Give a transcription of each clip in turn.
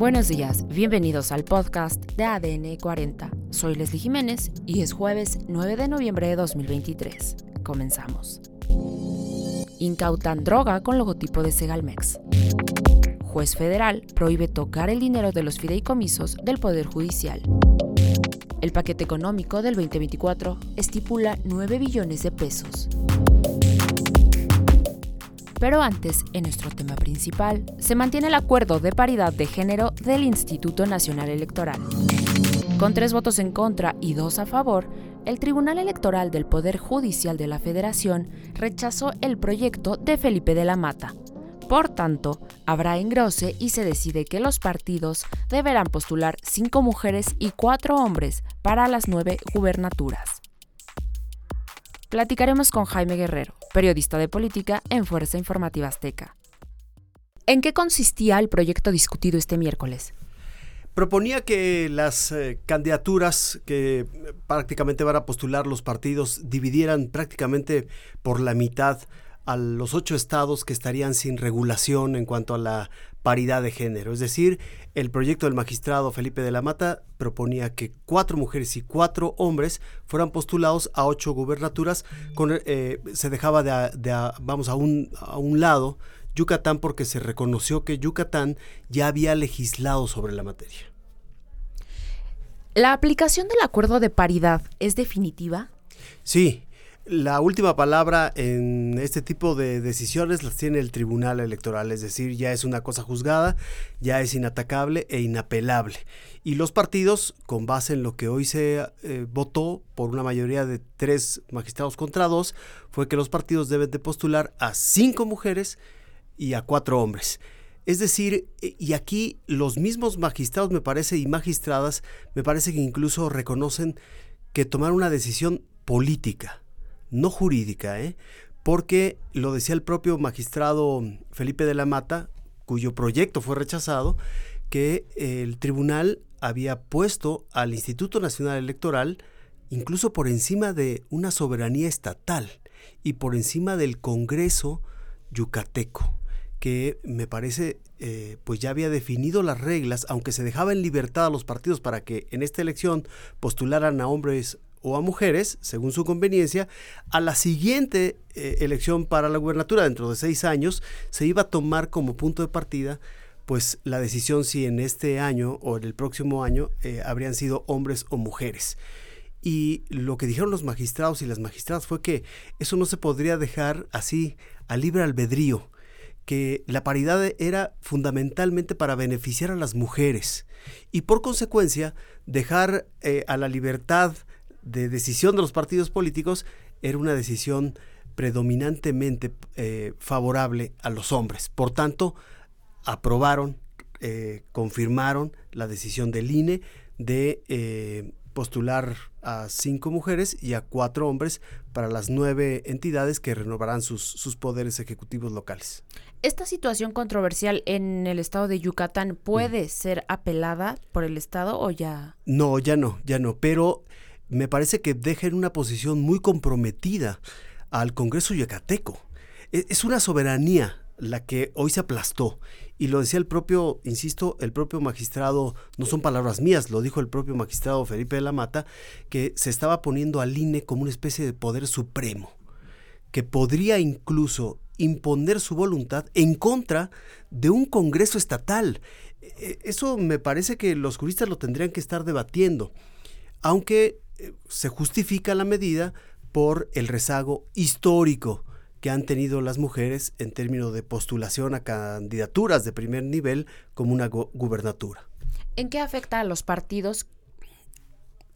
Buenos días, bienvenidos al podcast de ADN 40. Soy Leslie Jiménez y es jueves 9 de noviembre de 2023. Comenzamos. Incautan droga con logotipo de Segalmex. Juez federal prohíbe tocar el dinero de los fideicomisos del Poder Judicial. El paquete económico del 2024 estipula 9 billones de pesos. Pero antes, en nuestro tema principal, se mantiene el acuerdo de paridad de género del Instituto Nacional Electoral. Con tres votos en contra y dos a favor, el Tribunal Electoral del Poder Judicial de la Federación rechazó el proyecto de Felipe de la Mata. Por tanto, habrá engrose y se decide que los partidos deberán postular cinco mujeres y cuatro hombres para las nueve gubernaturas. Platicaremos con Jaime Guerrero, periodista de política en Fuerza Informativa Azteca. ¿En qué consistía el proyecto discutido este miércoles? Proponía que las eh, candidaturas que prácticamente van a postular los partidos dividieran prácticamente por la mitad a los ocho estados que estarían sin regulación en cuanto a la paridad de género. Es decir, el proyecto del magistrado Felipe de la Mata proponía que cuatro mujeres y cuatro hombres fueran postulados a ocho gubernaturas. Con, eh, se dejaba de, vamos a un, a un lado Yucatán porque se reconoció que Yucatán ya había legislado sobre la materia. ¿La aplicación del acuerdo de paridad es definitiva? Sí, la última palabra en este tipo de decisiones las tiene el Tribunal Electoral, es decir, ya es una cosa juzgada, ya es inatacable e inapelable. Y los partidos, con base en lo que hoy se eh, votó por una mayoría de tres magistrados contra dos, fue que los partidos deben de postular a cinco mujeres y a cuatro hombres. Es decir, e, y aquí los mismos magistrados, me parece, y magistradas, me parece que incluso reconocen que tomar una decisión política no jurídica, ¿eh? porque lo decía el propio magistrado Felipe de la Mata, cuyo proyecto fue rechazado, que el tribunal había puesto al Instituto Nacional Electoral incluso por encima de una soberanía estatal y por encima del Congreso yucateco, que me parece eh, pues ya había definido las reglas, aunque se dejaba en libertad a los partidos para que en esta elección postularan a hombres o a mujeres, según su conveniencia, a la siguiente eh, elección para la gubernatura dentro de seis años se iba a tomar como punto de partida pues la decisión si en este año o en el próximo año eh, habrían sido hombres o mujeres. Y lo que dijeron los magistrados y las magistradas fue que eso no se podría dejar así a libre albedrío, que la paridad era fundamentalmente para beneficiar a las mujeres y por consecuencia dejar eh, a la libertad de decisión de los partidos políticos era una decisión predominantemente eh, favorable a los hombres. Por tanto, aprobaron, eh, confirmaron la decisión del INE de eh, postular a cinco mujeres y a cuatro hombres para las nueve entidades que renovarán sus, sus, poderes ejecutivos locales. ¿Esta situación controversial en el estado de Yucatán puede mm. ser apelada por el estado o ya? No, ya no, ya no, pero me parece que deja en una posición muy comprometida al Congreso yucateco. E, es una soberanía la que hoy se aplastó. Y lo decía el propio, insisto, el propio magistrado, no son palabras mías, lo dijo el propio magistrado Felipe de la Mata, que se estaba poniendo al INE como una especie de poder supremo, que podría incluso imponer su voluntad en contra de un Congreso estatal. E, eso me parece que los juristas lo tendrían que estar debatiendo, aunque se justifica la medida por el rezago histórico que han tenido las mujeres en términos de postulación a candidaturas de primer nivel como una gubernatura. ¿En qué afecta a los partidos?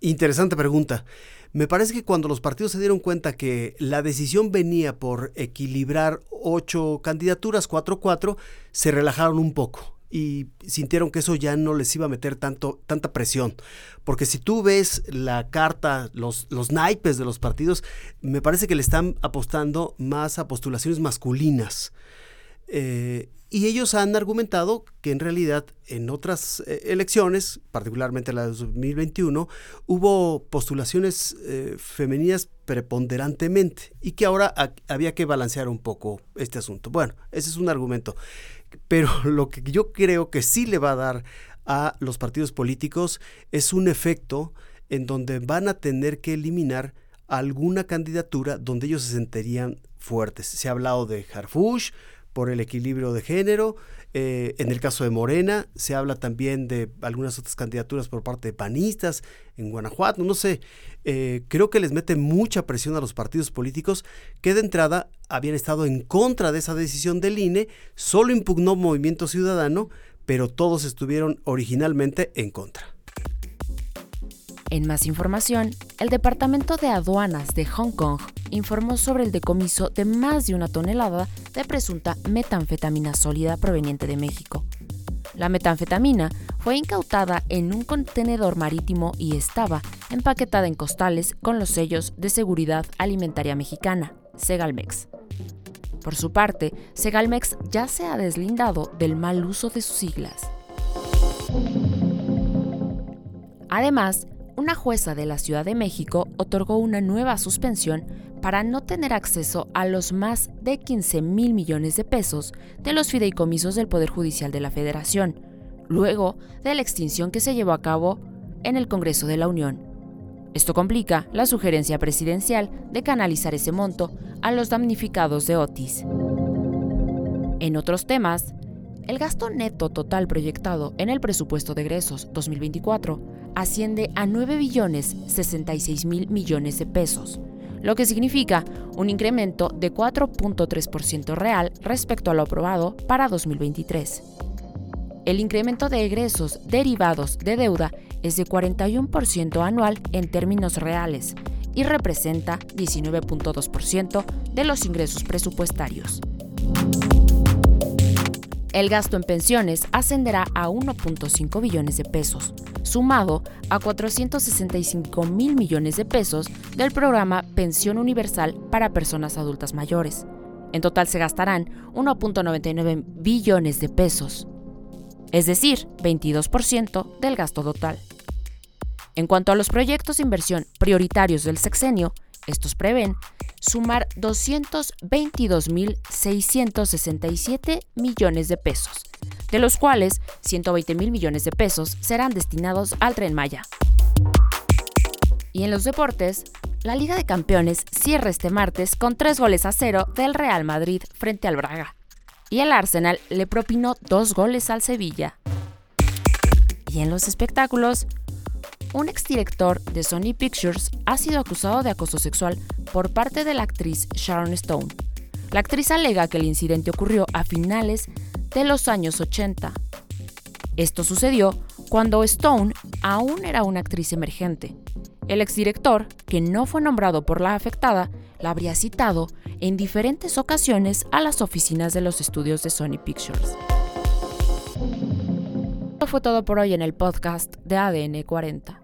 Interesante pregunta. Me parece que cuando los partidos se dieron cuenta que la decisión venía por equilibrar ocho candidaturas, cuatro, cuatro, se relajaron un poco y sintieron que eso ya no les iba a meter tanto, tanta presión. Porque si tú ves la carta, los, los naipes de los partidos, me parece que le están apostando más a postulaciones masculinas. Eh, y ellos han argumentado que en realidad en otras eh, elecciones, particularmente la de 2021, hubo postulaciones eh, femeninas preponderantemente y que ahora había que balancear un poco este asunto. Bueno, ese es un argumento. Pero lo que yo creo que sí le va a dar a los partidos políticos es un efecto en donde van a tener que eliminar alguna candidatura donde ellos se sentirían fuertes. Se ha hablado de Harfush por el equilibrio de género. Eh, en el caso de Morena, se habla también de algunas otras candidaturas por parte de panistas en Guanajuato. No sé, eh, creo que les mete mucha presión a los partidos políticos que de entrada habían estado en contra de esa decisión del INE, solo impugnó Movimiento Ciudadano, pero todos estuvieron originalmente en contra. En más información, el Departamento de Aduanas de Hong Kong informó sobre el decomiso de más de una tonelada de presunta metanfetamina sólida proveniente de México. La metanfetamina fue incautada en un contenedor marítimo y estaba empaquetada en costales con los sellos de Seguridad Alimentaria Mexicana, Segalmex. Por su parte, Segalmex ya se ha deslindado del mal uso de sus siglas. Además, una jueza de la Ciudad de México otorgó una nueva suspensión para no tener acceso a los más de 15 mil millones de pesos de los fideicomisos del Poder Judicial de la Federación, luego de la extinción que se llevó a cabo en el Congreso de la Unión. Esto complica la sugerencia presidencial de canalizar ese monto a los damnificados de Otis. En otros temas, el gasto neto total proyectado en el presupuesto de egresos 2024 asciende a 9 billones 66 mil millones de pesos, lo que significa un incremento de 4.3% real respecto a lo aprobado para 2023. El incremento de egresos derivados de deuda es de 41% anual en términos reales y representa 19.2% de los ingresos presupuestarios. El gasto en pensiones ascenderá a 1.5 billones de pesos, sumado a 465 mil millones de pesos del programa Pensión Universal para Personas Adultas Mayores. En total se gastarán 1.99 billones de pesos, es decir, 22% del gasto total. En cuanto a los proyectos de inversión prioritarios del sexenio, estos prevén sumar 222.667 millones de pesos, de los cuales 120.000 millones de pesos serán destinados al tren Maya. Y en los deportes, la Liga de Campeones cierra este martes con tres goles a cero del Real Madrid frente al Braga. Y el Arsenal le propinó dos goles al Sevilla. Y en los espectáculos, un exdirector de Sony Pictures ha sido acusado de acoso sexual por parte de la actriz Sharon Stone. La actriz alega que el incidente ocurrió a finales de los años 80. Esto sucedió cuando Stone aún era una actriz emergente. El exdirector, que no fue nombrado por la afectada, la habría citado en diferentes ocasiones a las oficinas de los estudios de Sony Pictures. Esto fue todo por hoy en el podcast de ADN 40.